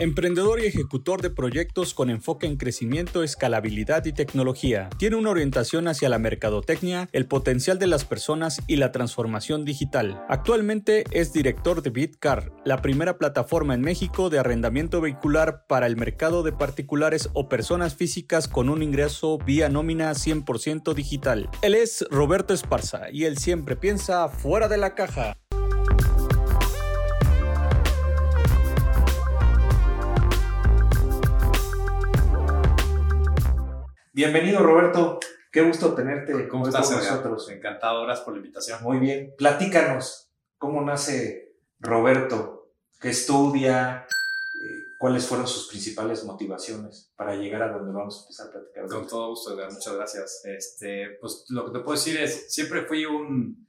Emprendedor y ejecutor de proyectos con enfoque en crecimiento, escalabilidad y tecnología. Tiene una orientación hacia la mercadotecnia, el potencial de las personas y la transformación digital. Actualmente es director de Bitcar, la primera plataforma en México de arrendamiento vehicular para el mercado de particulares o personas físicas con un ingreso vía nómina 100% digital. Él es Roberto Esparza y él siempre piensa fuera de la caja. Bienvenido, Roberto. Qué gusto tenerte ¿Cómo estás, con nosotros. Encantado, gracias por la invitación. Muy bien. Platícanos, ¿cómo nace Roberto? ¿Qué estudia? Eh, ¿Cuáles fueron sus principales motivaciones para llegar a donde vamos a empezar a platicar? Con todo gusto, muchas gracias. Este, pues lo que te puedo decir es, siempre fui un,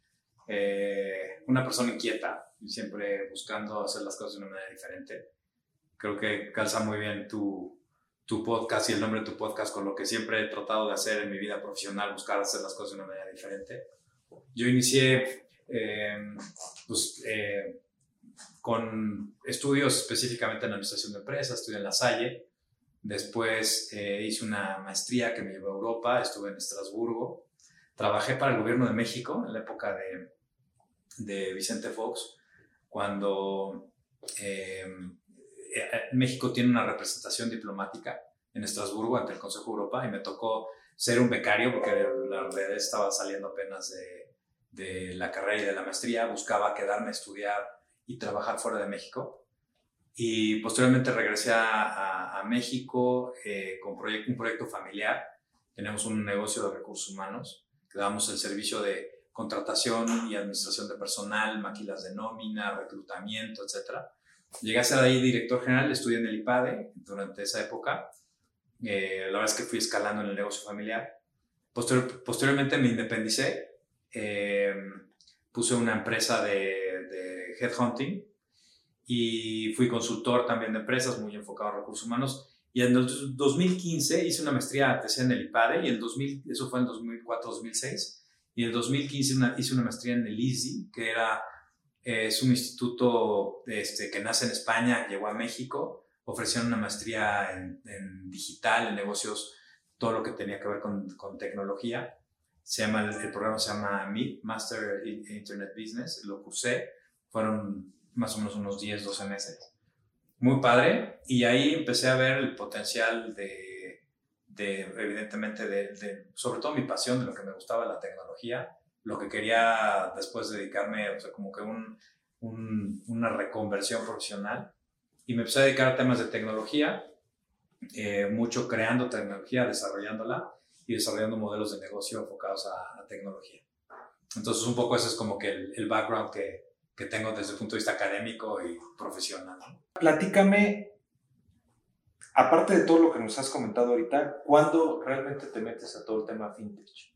eh, una persona inquieta y siempre buscando hacer las cosas de una manera diferente. Creo que calza muy bien tu, tu podcast y el nombre de tu podcast con lo que siempre he tratado de hacer en mi vida profesional, buscar hacer las cosas de una manera diferente. Yo inicié em, pues, eh, con estudios específicamente en administración de empresas, estudié en La Salle, después eh, hice una maestría que me llevó a Europa, estuve en Estrasburgo, trabajé para el gobierno de México en la época de, de Vicente Fox, cuando eh, México tiene una representación diplomática en Estrasburgo ante el Consejo de Europa y me tocó ser un becario porque la realidad estaba saliendo apenas de, la carrera y de la maestría, buscaba quedarme a estudiar y trabajar fuera de México. Y posteriormente regresé a, a, México eh, con un proyecto familiar. Tenemos un negocio de recursos humanos que damos el servicio de contratación y administración de personal, maquilas de nómina, reclutamiento, etcétera Llegué a ser ahí director general, estudié en el IPADE durante esa época. Eh, la verdad es que fui escalando en el negocio familiar. posteriormente me independicé, eh, puse una empresa de, de headhunting y fui consultor también de empresas, muy enfocado en recursos humanos. Y en el 2015 hice una maestría ATC en el IPADE y el 2000, eso fue en 2004-2006. Y en el 2015 hice una maestría en el ISI, que era es un instituto este, que nace en España, llegó a México, ofrecieron una maestría en, digital, en negocios, todo lo que tenía que ver con, con tecnología. Se llama, el, programa se llama MIT, Master Internet Business, lo cursé, fueron más o menos unos 10, 12 meses. Muy padre, y ahí empecé a ver el potencial de, de evidentemente, de, de, sobre todo mi pasión de lo que me gustaba la tecnología, lo que quería después dedicarme, o sea, como que un, una reconversión profesional. Y me empecé a dedicar a temas de tecnología, eh, mucho creando tecnología, desarrollándola y desarrollando modelos de negocio enfocados a, tecnología. Entonces, un poco ese es como que el, background que, que, tengo desde el punto de vista académico y profesional. Platícame, aparte de todo lo que nos has comentado ahorita, ¿cuándo realmente te metes a todo el tema fintech?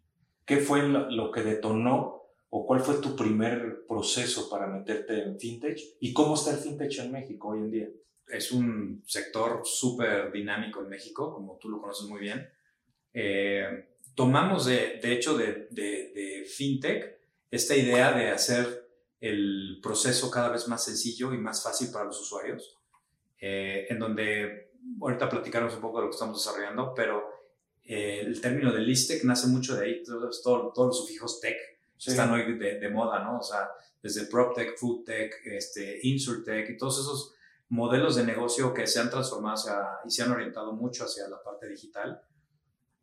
¿Qué fue lo, que detonó o cuál fue tu primer proceso para meterte en fintech y cómo está el fintech en México hoy en día? Es un sector súper dinámico en México, como tú lo conoces muy bien. Eh, tomamos, de, de hecho, de, de, fintech esta idea de hacer el proceso cada vez más sencillo y más fácil para los usuarios, eh, en donde ahorita platicaremos un poco de lo que estamos desarrollando, pero eh, el término de listec nace mucho de ahí, todos, todos, los sufijos tech están hoy de, moda, ¿no? O sea, desde PropTech, FoodTech, este, InsurTech y todos esos modelos de negocio que se han transformado y se han orientado mucho hacia la parte digital.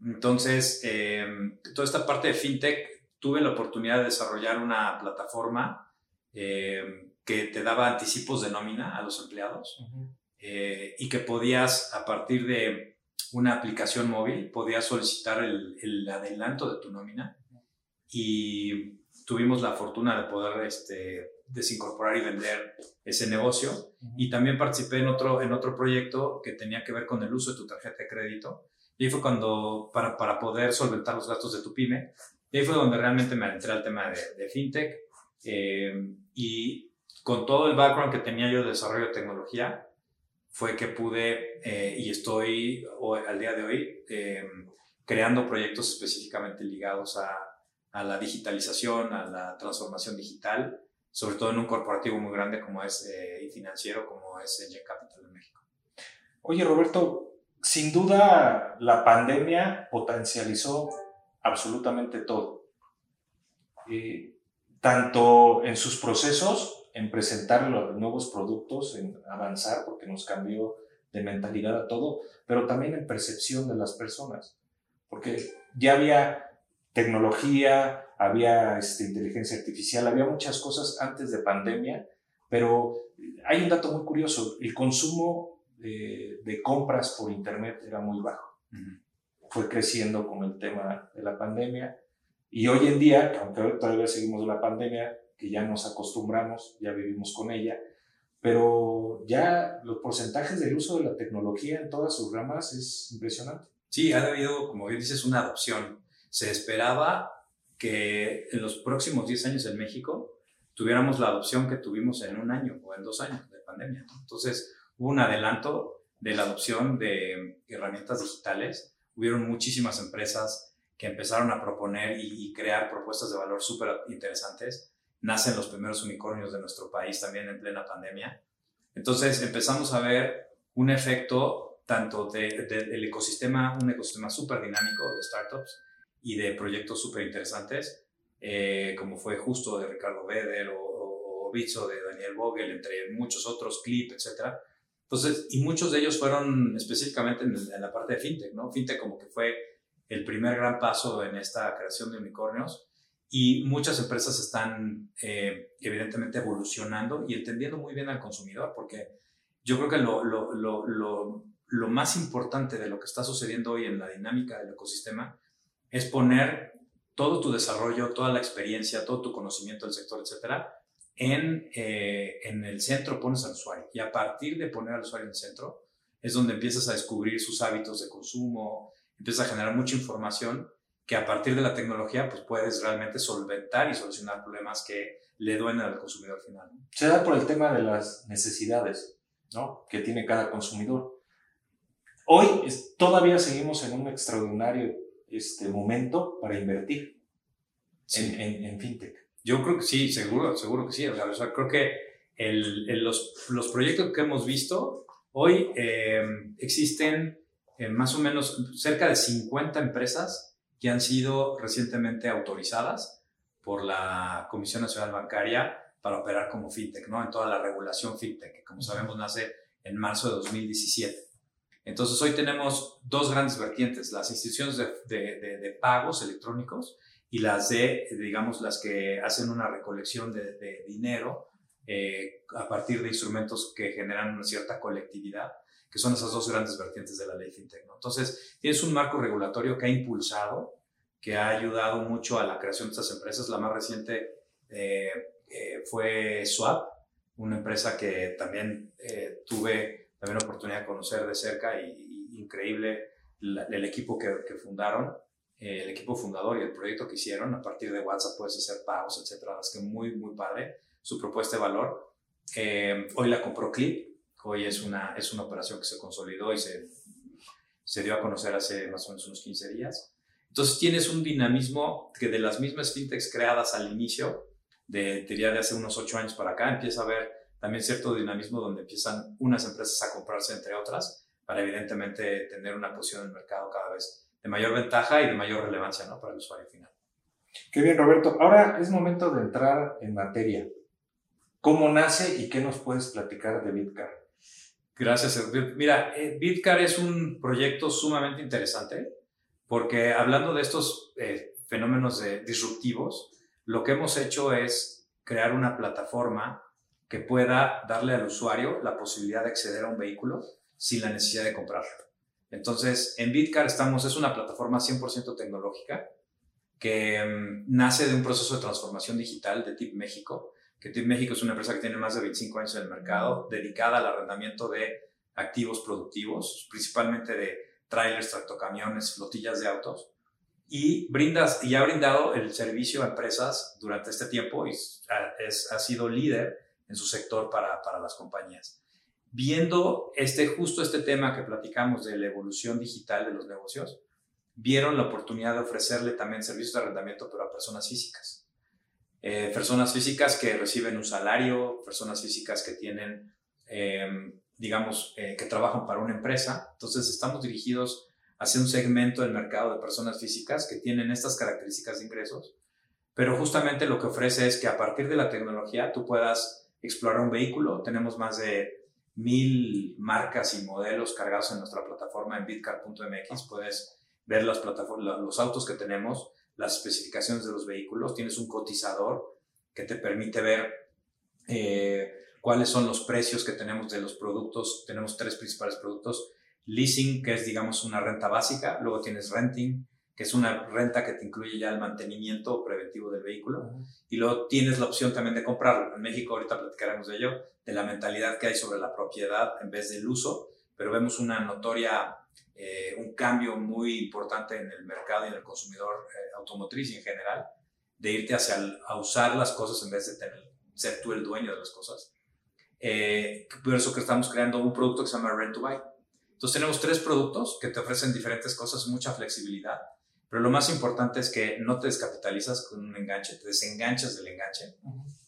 Entonces, eh, toda esta parte de FinTech, tuve la oportunidad de desarrollar una plataforma eh, que te daba anticipos de nómina a los empleados y que podías, a partir de una aplicación móvil, podías solicitar el, el, adelanto de tu nómina y tuvimos la fortuna de poder este, desincorporar y vender ese negocio. Y también participé en otro, en otro proyecto que tenía que ver con el uso de tu tarjeta de crédito. Y ahí fue cuando, para, para poder solventar los gastos de tu pyme, y ahí fue donde realmente me adentré al tema de, de fintech. Eh, y con todo el background que tenía yo de desarrollo de tecnología, fue que pude eh, y estoy al día de hoy em, creando proyectos específicamente ligados a, a, la digitalización, a la transformación digital, sobre todo en un corporativo muy grande como es eh, y financiero como es Gen Capital de México. Oye, Roberto, sin duda la pandemia potencializó absolutamente todo. Eh, tanto en sus procesos, en presentar los nuevos productos, en avanzar, porque nos cambió de mentalidad a todo, pero también en percepción de las personas, porque ya había tecnología, había este, inteligencia artificial, había muchas cosas antes de pandemia, pero hay un dato muy curioso, el consumo de, de compras por Internet era muy bajo. Fue creciendo con el tema de la pandemia y hoy en día, aunque todavía seguimos la pandemia, que ya nos acostumbramos, ya vivimos con ella, pero ya los porcentajes del uso de la tecnología en todas sus ramas es impresionante. Sí, ha habido, como bien dices, una adopción. Se esperaba que en los próximos 10 años en México tuviéramos la adopción que tuvimos en un año o en dos años de pandemia. Entonces, hubo un adelanto de la adopción de herramientas digitales. Hubieron muchísimas empresas que empezaron a proponer y, crear propuestas de valor súper interesantes. Nacen los primeros unicornios de nuestro país también en plena pandemia. Entonces empezamos a ver un efecto tanto del de, ecosistema, un ecosistema súper dinámico de startups y de proyectos súper interesantes, eh, como fue justo de Ricardo Beder o, o de Daniel Vogel, entre muchos otros, Clip, etc. Entonces, y muchos de ellos fueron específicamente en, la parte de fintech, ¿no? Fintech como que fue el primer gran paso en esta creación de unicornios y muchas empresas están eh, evidentemente evolucionando y entendiendo muy bien al consumidor, porque yo creo que lo, lo, lo, lo, más importante de lo que está sucediendo hoy en la dinámica del ecosistema es poner todo tu desarrollo, toda la experiencia, todo tu conocimiento del sector, etcétera, en, eh, en el centro pones al usuario. Y a partir de poner al usuario en el centro, es donde empiezas a descubrir sus hábitos de consumo, empiezas a generar mucha información que a partir de la tecnología pues puedes realmente solventar y solucionar problemas que le duelen al consumidor final. Se da por el tema de las necesidades ¿no? que tiene cada consumidor. Hoy todavía seguimos en un extraordinario este momento para invertir en, en, fintech. Yo creo que sí, seguro, seguro que sí. O sea, creo que el, los, los, proyectos que hemos visto hoy eh, existen eh, más o menos cerca de 50 empresas que han sido recientemente autorizadas por la Comisión Nacional Bancaria para operar como fintech, ¿no? En toda la regulación fintech, que como sabemos nace en marzo de 2017. Entonces hoy tenemos dos grandes vertientes, las instituciones de, de, pagos electrónicos y las de, digamos, las que hacen una recolección de, dinero eh, a partir de instrumentos que generan una cierta colectividad, que son esas dos grandes vertientes de la ley FinTech. ¿no? Entonces, tienes un marco regulatorio que ha impulsado, que ha ayudado mucho a la creación de estas empresas. La más reciente eh, eh, fue Swap, una empresa que también tuve también la oportunidad de conocer de cerca y, increíble el equipo que, fundaron, eh, el equipo fundador y el proyecto que hicieron. A partir de WhatsApp puedes hacer pagos, etcétera. Es que muy, muy padre su propuesta de valor. Eh, hoy la compró Clip. Hoy es una, es una operación que se consolidó y se, se dio a conocer hace más o menos unos 15 días. Entonces tienes un dinamismo que de las mismas fintechs creadas al inicio, de, diría de hace unos 8 años para acá, empieza a ver también cierto dinamismo donde empiezan unas empresas a comprarse entre otras para evidentemente tener una posición en el mercado cada vez de mayor ventaja y de mayor relevancia ¿no? para el usuario final. Qué bien, Roberto. Ahora es momento de entrar en materia. ¿Cómo nace y qué nos puedes platicar de Bitcar? Gracias. Mira, eh, Bitcar es un proyecto sumamente interesante porque hablando de estos eh, fenómenos disruptivos, lo que hemos hecho es crear una plataforma que pueda darle al usuario la posibilidad de acceder a un vehículo sin la necesidad de comprarlo. Entonces, en Bitcar estamos, es una plataforma 100% tecnológica que mm, nace de un proceso de transformación digital de TIP México, que TIP México es una empresa que tiene más de 25 años en el mercado, dedicada al arrendamiento de activos productivos, principalmente de trailers, tractocamiones, flotillas de autos, y, brindas, y ha brindado el servicio a empresas durante este tiempo y ha sido líder en su sector para, para las compañías. Viendo este, justo este tema que platicamos de la evolución digital de los negocios, vieron la oportunidad de ofrecerle también servicios de arrendamiento, pero a personas físicas. Eh, personas físicas que reciben un salario, personas físicas que tienen, em, digamos, eh, que trabajan para una empresa. Entonces estamos dirigidos hacia un segmento del mercado de personas físicas que tienen estas características de ingresos, pero justamente lo que ofrece es que a partir de la tecnología tú puedas explorar un vehículo. Tenemos más de mil marcas y modelos cargados en nuestra plataforma en bitcar.mx. Puedes ver las plataformas, los autos que tenemos, las especificaciones de los vehículos. Tienes un cotizador que te permite ver eh, cuáles son los precios que tenemos de los productos. Tenemos tres principales productos. Leasing, que es, digamos, una renta básica. Luego tienes renting, que es una renta que te incluye ya el mantenimiento preventivo del vehículo. Y luego tienes la opción también de comprarlo. En México, ahorita platicaremos de ello, de la mentalidad que hay sobre la propiedad en vez del uso, pero vemos una notoria, eh, un cambio muy importante en el mercado y en el consumidor eh, automotriz y en general, de irte hacia a usar las cosas en vez de tener, ser tú el dueño de las cosas. Eh, por eso que estamos creando un producto que se llama Rent to Buy. Entonces tenemos tres productos que te ofrecen diferentes cosas, mucha flexibilidad, pero lo más importante es que no te descapitalizas con un enganche, te desenganchas del enganche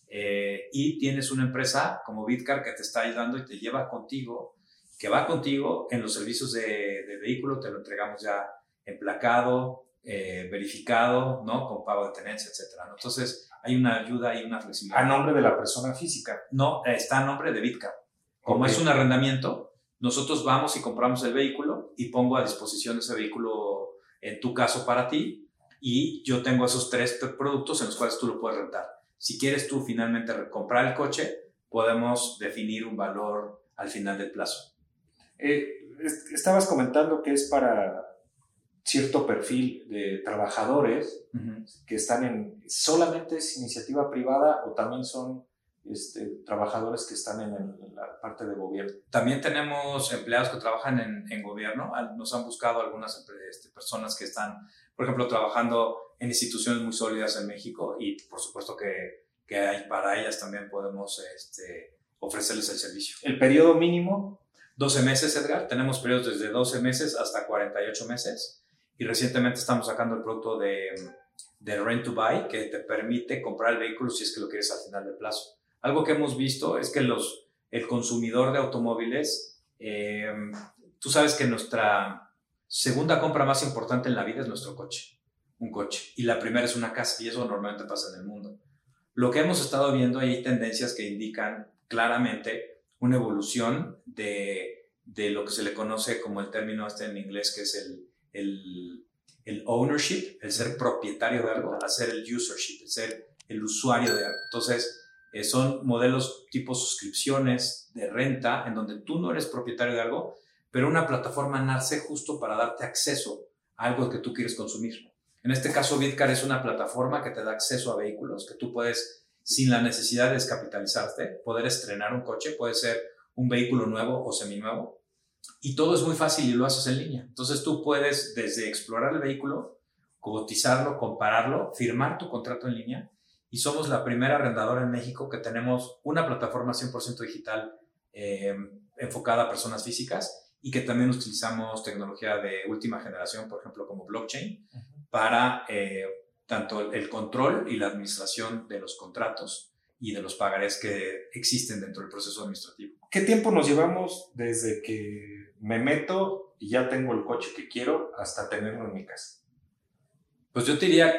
eh, y tienes una empresa como Bitcar que te está ayudando y te lleva contigo, que va contigo en los servicios de, de vehículo, te lo entregamos ya emplacado, eh, verificado, ¿no? Con pago de tenencia, etcétera. Entonces, hay una ayuda y una flexibilidad. ¿A nombre de la persona física? No, está a nombre de Bitcar. Como es un arrendamiento, nosotros vamos y compramos el vehículo y pongo a disposición ese vehículo, en tu caso, para ti, y yo tengo esos tres productos en los cuales tú lo puedes rentar. Si quieres tú finalmente comprar el coche, podemos definir un valor al final del plazo. Eh, estabas comentando que es para cierto perfil de trabajadores que están en, solamente es iniciativa privada o también son este, trabajadores que están en, la parte de gobierno. También tenemos empleados que trabajan en, en gobierno. Nos han buscado algunas este, personas que están, por ejemplo, trabajando en instituciones muy sólidas en México y por supuesto que, que hay, para ellas también podemos este, ofrecerles el servicio. ¿El periodo mínimo? 12 meses, Edgar. Tenemos periodos desde 12 meses hasta 48 meses y recientemente estamos sacando el producto de, de Rent to Buy que te permite comprar el vehículo si es que lo quieres al final del plazo. Algo que hemos visto es que los, el consumidor de automóviles, eh, tú sabes que nuestra segunda compra más importante en la vida es nuestro coche, un coche, y la primera es una casa, y eso normalmente pasa en el mundo. Lo que hemos estado viendo, hay tendencias que indican claramente una evolución de, de lo que se le conoce como el término este en inglés, que es el el, el ownership, el ser propietario de algo, a ser el usership, el ser el usuario de algo. Entonces, eh, son modelos tipo suscripciones de renta, en donde tú no eres propietario de algo, pero una plataforma nace justo para darte acceso a algo que tú quieres consumir. En este caso, Bitcar es una plataforma que te da acceso a vehículos, que tú puedes, sin la necesidad de descapitalizarte, poder estrenar un coche, puede ser un vehículo nuevo o seminuevo, y todo es muy fácil y lo haces en línea. Entonces tú puedes desde explorar el vehículo, cotizarlo, compararlo, firmar tu contrato en línea y somos la primera arrendadora en México que tenemos una plataforma 100% digital eh, enfocada a personas físicas y que también utilizamos tecnología de última generación, por ejemplo, como blockchain, para eh, tanto el control y la administración de los contratos y de los pagarés que existen dentro del proceso administrativo. ¿Qué tiempo nos llevamos desde que me meto y ya tengo el coche que quiero hasta tenerlo en mi casa? Pues yo te diría,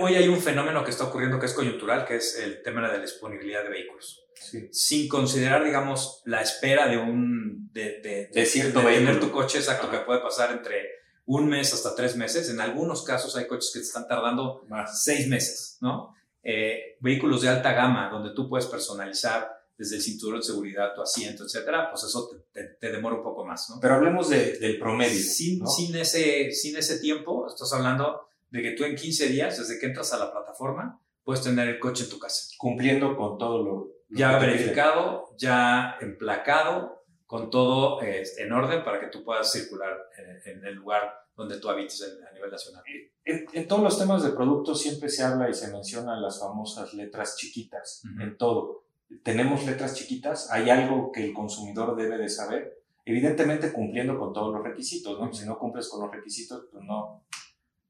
hoy hay un fenómeno que está ocurriendo que es coyuntural, que es el tema de la disponibilidad de vehículos. Sin considerar, digamos, la espera de un... de, de, cierto de tener tu coche exacto, que puede pasar entre un mes hasta tres meses. En algunos casos hay coches que te están tardando más seis meses, ¿no? Eh, vehículos de alta gama, donde tú puedes personalizar desde el cinturón de seguridad, tu asiento, etcétera, pues eso te, demora un poco más, ¿no? Pero hablemos del promedio. Sin, sin, ese, sin ese tiempo, estás hablando de que tú en 15 días, desde que entras a la plataforma, puedes tener el coche en tu casa. Cumpliendo con todo lo... ya verificado, ya emplacado, con todo este, en orden para que tú puedas circular en el lugar donde tú habites a nivel nacional. En, todos los temas de productos siempre se habla y se mencionan las famosas letras chiquitas, en todo. Tenemos letras chiquitas, hay algo que el consumidor debe de saber, evidentemente cumpliendo con todos los requisitos, ¿no? Si no cumples con los requisitos, pues no.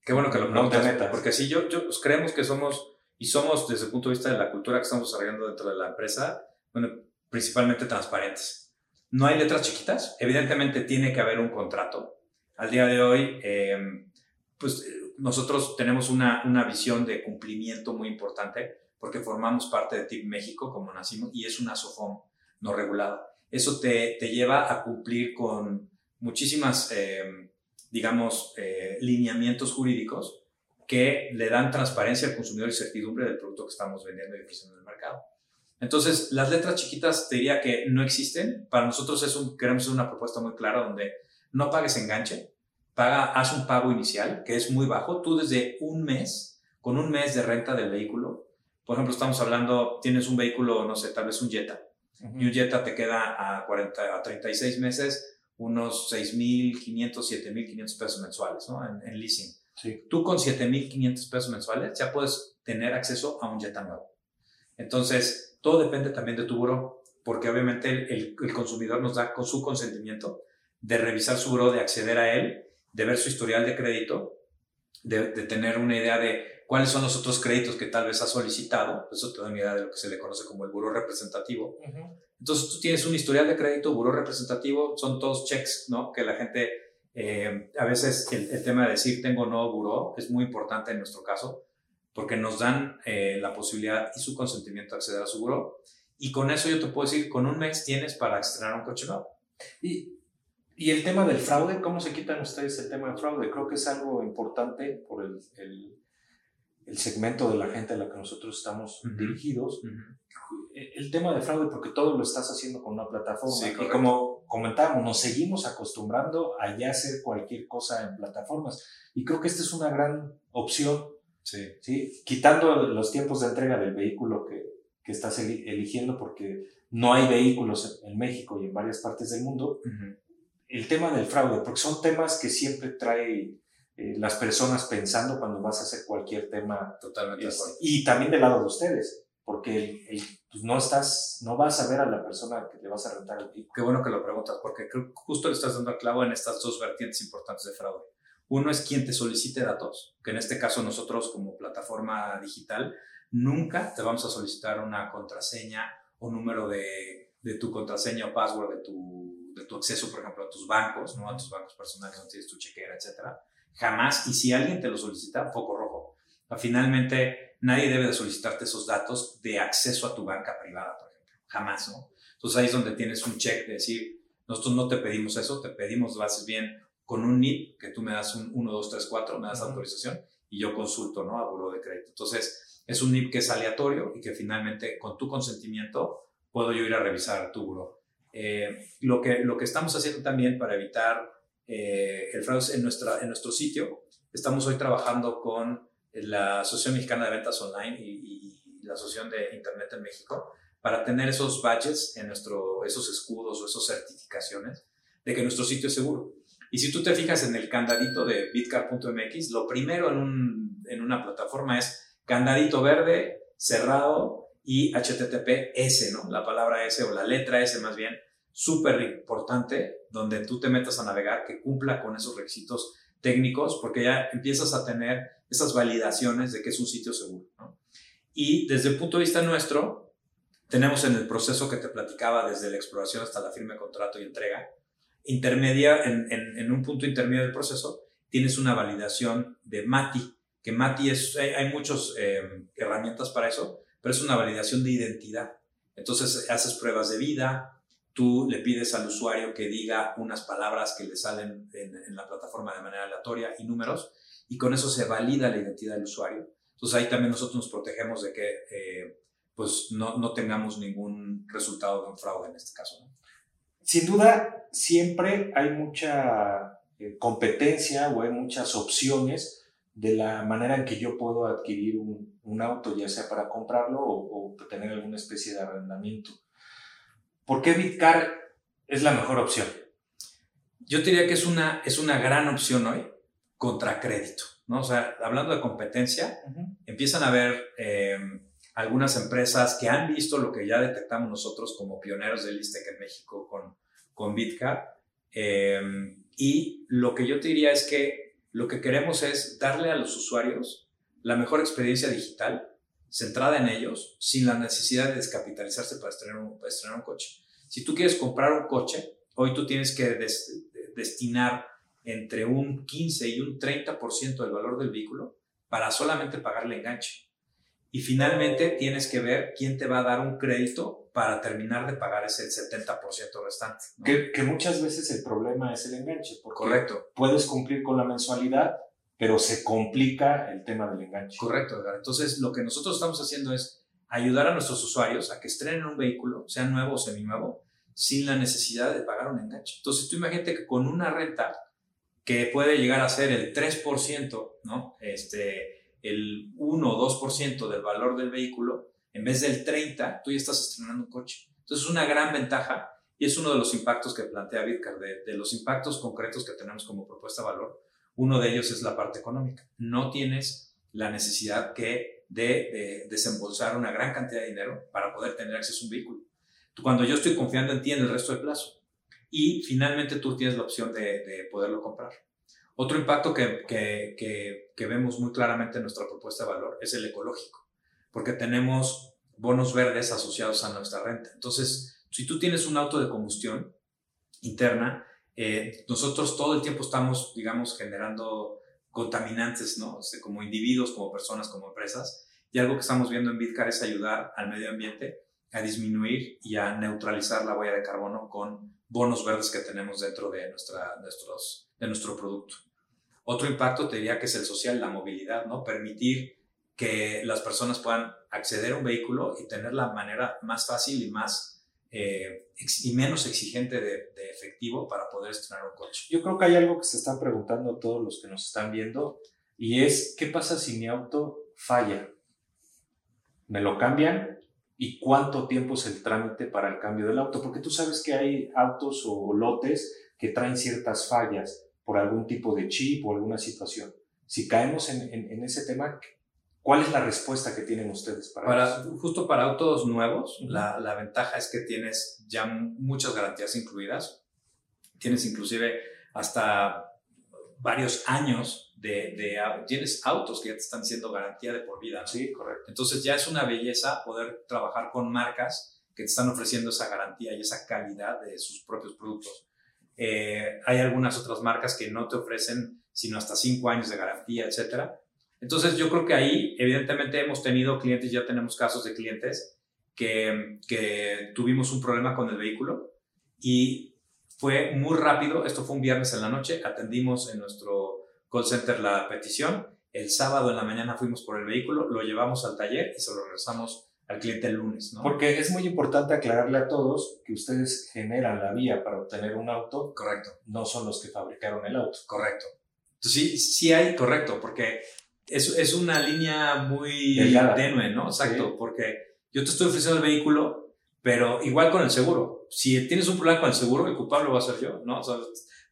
Qué bueno que lo preguntas, porque si yo, yo pues, creemos que somos, y somos desde el punto de vista de la cultura que estamos desarrollando dentro de la empresa, bueno, principalmente transparentes. No hay letras chiquitas. Evidentemente tiene que haber un contrato. Al día de hoy, em, pues nosotros tenemos una, una visión de cumplimiento muy importante porque formamos parte de TIP México, como nacimos, y es una SOFOM no regulada. Eso te, te lleva a cumplir con muchísimas, em, digamos, eh, lineamientos jurídicos que le dan transparencia al consumidor y certidumbre del producto que estamos vendiendo y ofreciendo en el mercado. Entonces, las letras chiquitas te diría que no existen. Para nosotros es un, queremos hacer una propuesta muy clara donde no pagues enganche, paga, haz un pago inicial que es muy bajo. Tú desde un mes, con un mes de renta del vehículo, por ejemplo, estamos hablando, tienes un vehículo, no sé, tal vez un Jetta, y un Jetta te queda a, 40, a 36 meses unos 6.500, 7.500 pesos mensuales, ¿no? En, leasing. Sí. Tú con 7.500 pesos mensuales ya puedes tener acceso a un Jetta nuevo. Entonces, todo depende también de tu buro, porque obviamente el, el, consumidor nos da con su consentimiento de revisar su buro, de acceder a él, de ver su historial de crédito, de, de tener una idea de cuáles son los otros créditos que tal vez has solicitado. Eso te da una idea de lo que se le conoce como el buro representativo. Entonces tú tienes un historial de crédito, buro representativo, son todos checks, ¿no? Que la gente, eh, a veces el, tema de decir tengo no buro es muy importante en nuestro caso, porque nos dan eh, la posibilidad y su consentimiento a acceder a su buro. Y con eso yo te puedo decir, con un mes tienes para estrenar un coche nuevo. Y, y el tema del fraude, ¿cómo se quitan ustedes el tema del fraude? Creo que es algo importante por el, el el segmento de la gente a la que nosotros estamos dirigidos, e, el tema de fraude, porque todo lo estás haciendo con una plataforma. y como comentábamos, nos seguimos acostumbrando a ya hacer cualquier cosa en plataformas. Y creo que esta es una gran opción, sí. ¿sí? quitando los tiempos de entrega del vehículo que, que estás eligiendo, porque no hay vehículos en México y en varias partes del mundo. El tema del fraude, porque son temas que siempre trae eh, las personas pensando cuando vas a hacer cualquier tema. Totalmente. y también del lado de ustedes, porque pues no estás, no vas a ver a la persona que le vas a rentar el tipo. Qué bueno que lo preguntas, porque justo le estás dando al clavo en estas dos vertientes importantes de fraude. Uno es quien te solicite datos, que en este caso nosotros como plataforma digital nunca te vamos a solicitar una contraseña o número de, tu contraseña o password de tu, de tu acceso, por ejemplo, a tus bancos, ¿no? a tus bancos personales donde tienes tu chequera, etcétera Jamás. Y si alguien te lo solicita, foco rojo. Finalmente, nadie debe de solicitarte esos datos de acceso a tu banca privada, por ejemplo. Jamás, ¿no? Entonces ahí es donde tienes un check de decir, nosotros no te pedimos eso, te pedimos, lo haces bien con un NIP, que tú me das un 1, 2, 3, 4, me das autorización y yo consulto, ¿no? A buro de crédito. Entonces, es un NIP que es aleatorio y que finalmente, con tu consentimiento, puedo yo ir a revisar tu buro. Eh, lo, que, lo que estamos haciendo también para evitar eh, el fraude en, nuestra, en nuestro sitio. Estamos hoy trabajando con la Asociación Mexicana de Ventas Online y, la Asociación de Internet en México para tener esos badges, en nuestro, esos escudos o esas certificaciones de que nuestro sitio es seguro. Y si tú te fijas en el candadito de bitcar.mx, lo primero en, un, en una plataforma es candadito verde, cerrado y HTTPS, ¿no? La palabra S o la letra S más bien, súper importante donde tú te metas a navegar que cumpla con esos requisitos técnicos porque ya empiezas a tener esas validaciones de que es un sitio seguro. Y desde el punto de vista nuestro, tenemos en el proceso que te platicaba desde la exploración hasta la firma de contrato y entrega, intermedia, en, un punto intermedio del proceso, tienes una validación de MATI, que MATI es, hay, muchas eh, herramientas para eso, pero es una validación de identidad. Entonces haces pruebas de vida, tú le pides al usuario que diga unas palabras que le salen en, la plataforma de manera aleatoria y números, y con eso se valida la identidad del usuario. Entonces ahí también nosotros nos protegemos de que eh, pues no, no, tengamos ningún resultado de un fraude en este caso. Sin duda, siempre hay mucha eh, competencia o hay muchas opciones de la manera en que yo puedo adquirir un, un auto, ya sea para comprarlo o, o tener alguna especie de arrendamiento. ¿Por qué Bitcar es la mejor opción? Yo diría que es una, es una gran opción hoy contra crédito. ¿no? O sea, hablando de competencia, empiezan a haber em, algunas empresas que han visto lo que ya detectamos nosotros como pioneros del ISTEC en México con, con Bitcar. Em, y lo que yo te diría es que lo que queremos es darle a los usuarios la mejor experiencia digital centrada en ellos, sin la necesidad de descapitalizarse para estrenar un, estrenar un coche. Si tú quieres comprar un coche, hoy tú tienes que destinar entre un 15 y un 30% del valor del vehículo para solamente pagar el enganche. Y finalmente tienes que ver quién te va a dar un crédito para terminar de pagar ese 70% restante. Que, muchas veces el problema es el enganche. Correcto. Puedes cumplir con la mensualidad, pero se complica el tema del enganche. Correcto, Edgar. Entonces, lo que nosotros estamos haciendo es ayudar a nuestros usuarios a que estrenen un vehículo, sea nuevo o seminuevo, sin la necesidad de pagar un enganche. Entonces, tú imagínate que con una renta que puede llegar a ser el 3%, ¿no? Este, el 1 o 2% del valor del vehículo, en vez del 30, tú ya estás estrenando un coche. Entonces, es una gran ventaja y es uno de los impactos que plantea Bitcar, de, los impactos concretos que tenemos como propuesta de valor. Uno de ellos es la parte económica. No tienes la necesidad que de, desembolsar una gran cantidad de dinero para poder tener acceso a un vehículo. Cuando yo estoy confiando en ti en el resto del plazo y finalmente tú tienes la opción de, poderlo comprar. Otro impacto que, que, vemos muy claramente en nuestra propuesta de valor es el ecológico, porque tenemos bonos verdes asociados a nuestra renta. Entonces, si tú tienes un auto de combustión interna, eh, nosotros todo el tiempo estamos, digamos, generando contaminantes, ¿no? como individuos, como personas, como empresas. Y algo que estamos viendo en Bitcar es ayudar al medio ambiente a disminuir y a neutralizar la huella de carbono con bonos verdes que tenemos dentro de, nuestra, nuestros, de nuestro producto. Otro impacto te diría que es el social, la movilidad, ¿no? Permitir que las personas puedan acceder a un vehículo y tener la manera más fácil y más eh, y menos exigente de, de, efectivo para poder estrenar un coche. Yo creo que hay algo que se están preguntando todos los que nos están viendo y es, ¿qué pasa si mi auto falla? ¿Me lo cambian? y cuánto tiempo es el trámite para el cambio del auto, porque tú sabes que hay autos o lotes que traen ciertas fallas por algún tipo de chip o alguna situación. Si caemos en, en, ese tema, ¿cuál es la respuesta que tienen ustedes para, para eso? Justo para autos nuevos, la, la ventaja es que tienes ya muchas garantías incluidas. Tienes inclusive hasta varios años de, de, tienes autos que ya te están siendo garantía de por vida. Sí, correcto. Entonces ya es una belleza poder trabajar con marcas que te están ofreciendo esa garantía y esa calidad de sus propios productos. Eh, hay algunas otras marcas que no te ofrecen sino hasta cinco años de garantía, etcétera. Entonces yo creo que ahí evidentemente hemos tenido clientes, ya tenemos casos de clientes que, que tuvimos un problema con el vehículo y fue muy rápido, esto fue un viernes en la noche, atendimos en nuestro call center la petición, el sábado en la mañana fuimos por el vehículo, lo llevamos al taller y se lo regresamos al cliente el lunes. ¿no? Porque es muy importante aclararle a todos que ustedes generan la vía para obtener un auto. Correcto. No son los que fabricaron el auto. Correcto. sí, sí hay, correcto, porque es, es una línea muy tenue, ¿no? Exacto, porque yo te estoy ofreciendo el vehículo, pero igual con el seguro. Si tienes un problema con el seguro, el culpable va a ser yo, ¿no? O sea,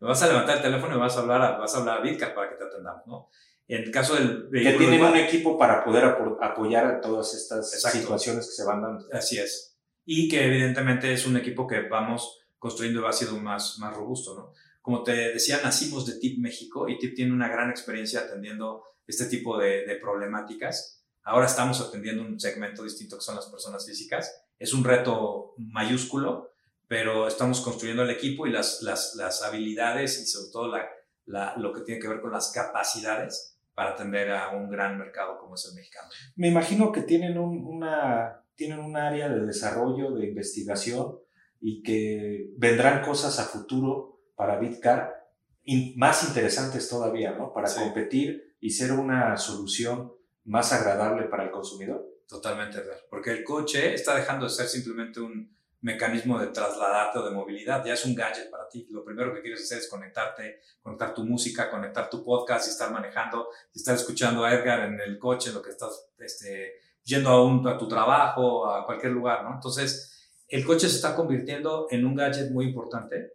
me vas a levantar el teléfono y vas a hablar a, vas a hablar a Bitcar para que te atendamos, ¿no? En el caso del vehículo... Que tienen un equipo para poder apoyar a todas estas situaciones que se van dando. Así es. Y que evidentemente es un equipo que vamos construyendo y va siendo más, más robusto, ¿no? Como te decía, nacimos de TIP México y TIP tiene una gran experiencia atendiendo este tipo de, de problemáticas. Ahora estamos atendiendo un segmento distinto que son las personas físicas es un reto mayúsculo, pero estamos construyendo el equipo y las, las, las habilidades y sobre todo la, la, lo que tiene que ver con las capacidades para atender a un gran mercado como es el mexicano. Me imagino que tienen un, una, tienen un área de desarrollo, de investigación y que vendrán cosas a futuro para Bitcar más interesantes todavía, ¿no? Para competir y ser una solución más agradable para el consumidor. Totalmente. Porque el coche está dejando de ser simplemente un mecanismo de trasladarte o de movilidad. Ya es un gadget para ti. Lo primero que quieres hacer es conectarte, conectar tu música, conectar tu podcast y estar manejando, y estar escuchando a Edgar en el coche, lo que estás este, yendo a, un, a tu trabajo, a cualquier lugar, ¿no? Entonces, el coche se está convirtiendo en un gadget muy importante.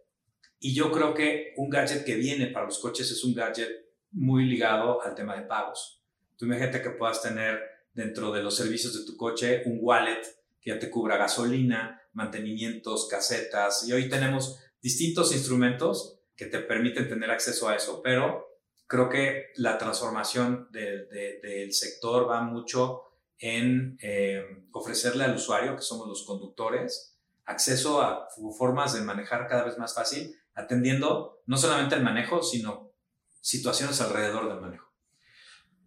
Y yo creo que un gadget que viene para los coches es un gadget muy ligado al tema de pagos. Tú imagínate que puedas tener dentro de los servicios de tu coche un wallet que ya te cubra gasolina, mantenimientos, casetas. Y hoy tenemos distintos instrumentos que te permiten tener acceso a eso, pero creo que la transformación del sector va mucho en eh, ofrecerle al usuario, que somos los conductores, acceso a formas de manejar cada vez más fácil, atendiendo no solamente el manejo, sino situaciones alrededor del manejo.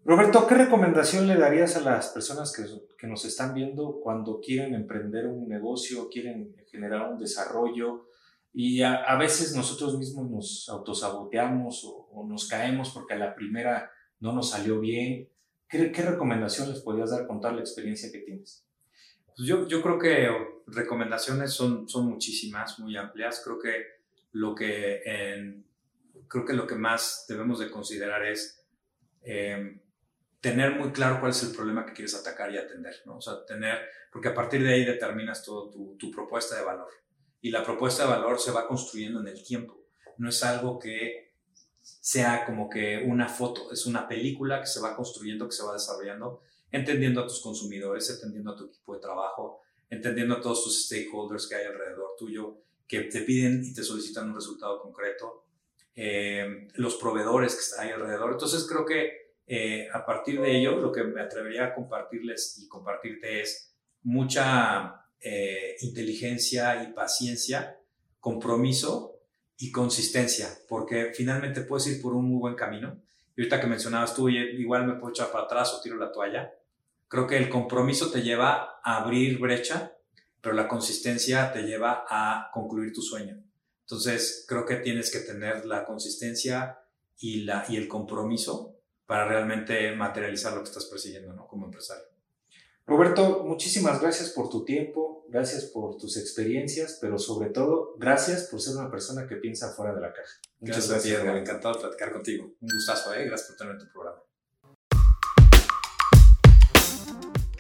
Roberto, ¿qué recomendación le darías a las personas que, que, nos están viendo cuando quieren emprender un negocio, quieren generar un desarrollo y a, veces nosotros mismos nos autosaboteamos o, nos caemos porque a la primera no nos salió bien? ¿Qué, qué recomendación les podrías dar con la experiencia que tienes? Pues yo, yo creo que recomendaciones son, son muchísimas, muy amplias. Creo que lo que, creo que, lo que más debemos de considerar es em, tener muy claro cuál es el problema que quieres atacar y atender, ¿no? O sea, tener, porque a partir de ahí determinas todo tu, tu propuesta de valor. Y la propuesta de valor se va construyendo en el tiempo. No es algo que sea como que una foto, es una película que se va construyendo, que se va desarrollando entendiendo a tus consumidores, entendiendo a tu equipo de trabajo, entendiendo a todos tus stakeholders que hay alrededor tuyo, que te piden y te solicitan un resultado concreto, eh, los proveedores que hay alrededor. Entonces creo que eh, a partir de ello lo que me atrevería a compartirles y compartirte es mucha eh, inteligencia y paciencia, compromiso y consistencia, porque finalmente puedes ir por un muy buen camino. Y ahorita que mencionabas tú, igual me puedo echar para atrás o tiro la toalla, Creo que el compromiso te lleva a abrir brecha, pero la consistencia te lleva a concluir tu sueño. Entonces, creo que tienes que tener la consistencia y, la, y el compromiso para realmente materializar lo que estás persiguiendo ¿no? como empresario. Roberto, muchísimas gracias por tu tiempo, gracias por tus experiencias, pero sobre todo, gracias por ser una persona que piensa fuera de la caja. Muchas gracias, gracias Encantado de platicar contigo. Un gustazo, ¿eh? Gracias por tener tu programa.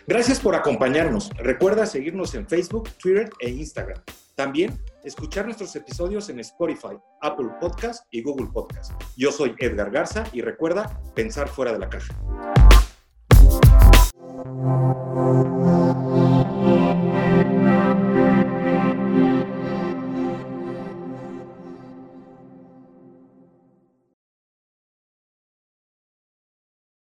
Gracias por acompañarnos. Recuerda seguirnos en Facebook, Twitter e Instagram. También escuchar nuestros episodios en Spotify, Apple Podcast y Google Podcast. Yo soy Edgar Garza y recuerda pensar fuera de la caja.